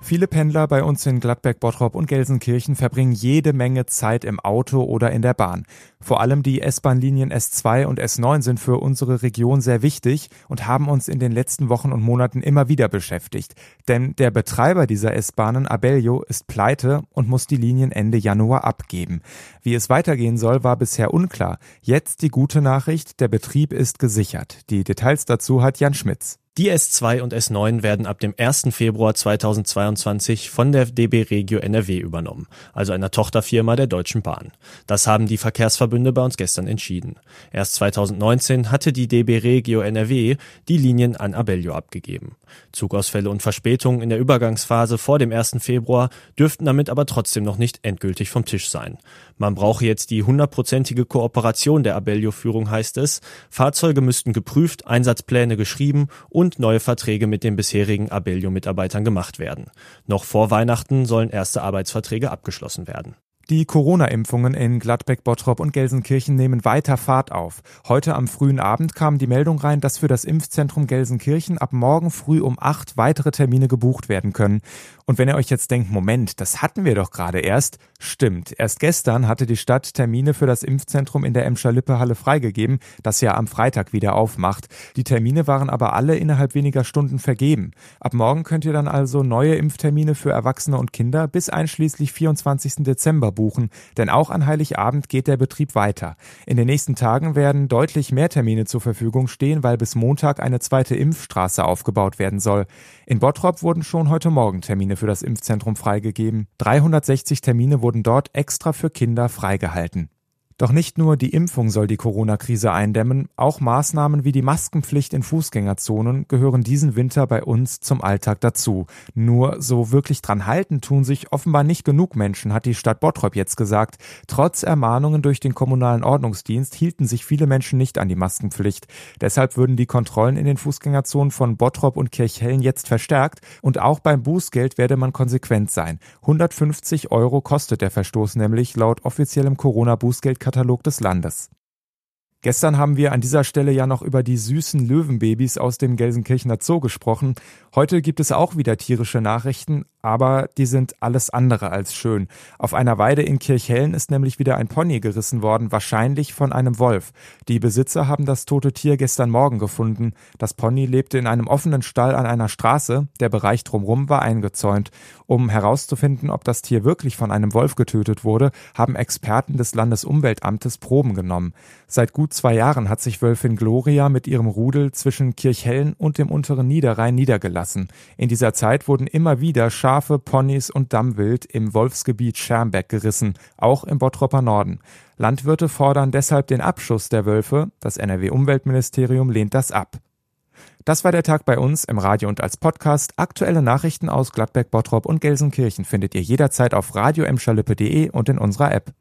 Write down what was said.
Viele Pendler bei uns in Gladbeck, Bottrop und Gelsenkirchen verbringen jede Menge Zeit im Auto oder in der Bahn. Vor allem die S-Bahn-Linien S2 und S9 sind für unsere Region sehr wichtig und haben uns in den letzten Wochen und Monaten immer wieder beschäftigt. Denn der Betreiber dieser S-Bahnen, Abellio, ist pleite und muss die Linien Ende Januar abgeben. Wie es weitergehen soll, war bisher unklar. Jetzt die gute Nachricht, der Betrieb ist gesichert. Die Details dazu hat Jan Schmitz. Die S2 und S9 werden ab dem 1. Februar 2022 von der DB Regio NRW übernommen, also einer Tochterfirma der Deutschen Bahn. Das haben die Verkehrsverbünde bei uns gestern entschieden. Erst 2019 hatte die DB Regio NRW die Linien an Abellio abgegeben. Zugausfälle und Verspätungen in der Übergangsphase vor dem 1. Februar dürften damit aber trotzdem noch nicht endgültig vom Tisch sein. Man brauche jetzt die hundertprozentige Kooperation der Abellio-Führung, heißt es. Fahrzeuge müssten geprüft, Einsatzpläne geschrieben und neue Verträge mit den bisherigen Abellio-Mitarbeitern gemacht werden. Noch vor Weihnachten sollen erste Arbeitsverträge abgeschlossen werden. Die Corona-Impfungen in Gladbeck, Bottrop und Gelsenkirchen nehmen weiter Fahrt auf. Heute am frühen Abend kam die Meldung rein, dass für das Impfzentrum Gelsenkirchen ab morgen früh um acht weitere Termine gebucht werden können. Und wenn ihr euch jetzt denkt, Moment, das hatten wir doch gerade erst, stimmt. Erst gestern hatte die Stadt Termine für das Impfzentrum in der Emscher Lippe Halle freigegeben, das ja am Freitag wieder aufmacht. Die Termine waren aber alle innerhalb weniger Stunden vergeben. Ab morgen könnt ihr dann also neue Impftermine für Erwachsene und Kinder bis einschließlich 24. Dezember buchen, denn auch an Heiligabend geht der Betrieb weiter. In den nächsten Tagen werden deutlich mehr Termine zur Verfügung stehen, weil bis Montag eine zweite Impfstraße aufgebaut werden soll. In Bottrop wurden schon heute Morgen Termine für das Impfzentrum freigegeben. 360 Termine wurden dort extra für Kinder freigehalten. Doch nicht nur die Impfung soll die Corona-Krise eindämmen, auch Maßnahmen wie die Maskenpflicht in Fußgängerzonen gehören diesen Winter bei uns zum Alltag dazu. Nur so wirklich dran halten tun sich offenbar nicht genug Menschen, hat die Stadt Bottrop jetzt gesagt. Trotz Ermahnungen durch den kommunalen Ordnungsdienst hielten sich viele Menschen nicht an die Maskenpflicht. Deshalb würden die Kontrollen in den Fußgängerzonen von Bottrop und Kirchhellen jetzt verstärkt und auch beim Bußgeld werde man konsequent sein. 150 Euro kostet der Verstoß nämlich laut offiziellem Corona-Bußgeld Katalog des Landes. Gestern haben wir an dieser Stelle ja noch über die süßen Löwenbabys aus dem Gelsenkirchener Zoo gesprochen. Heute gibt es auch wieder tierische Nachrichten, aber die sind alles andere als schön. Auf einer Weide in Kirchhellen ist nämlich wieder ein Pony gerissen worden, wahrscheinlich von einem Wolf. Die Besitzer haben das tote Tier gestern Morgen gefunden. Das Pony lebte in einem offenen Stall an einer Straße, der Bereich drumherum war eingezäunt. Um herauszufinden, ob das Tier wirklich von einem Wolf getötet wurde, haben Experten des Landesumweltamtes Proben genommen. Seit gut zwei Jahren hat sich Wölfin Gloria mit ihrem Rudel zwischen Kirchhellen und dem unteren Niederrhein niedergelassen. In dieser Zeit wurden immer wieder Schafe, Ponys und Dammwild im Wolfsgebiet Schermbeck gerissen, auch im Bottropper Norden. Landwirte fordern deshalb den Abschuss der Wölfe. Das NRW-Umweltministerium lehnt das ab. Das war der Tag bei uns im Radio und als Podcast. Aktuelle Nachrichten aus Gladbeck, Bottrop und Gelsenkirchen findet ihr jederzeit auf radio und in unserer App.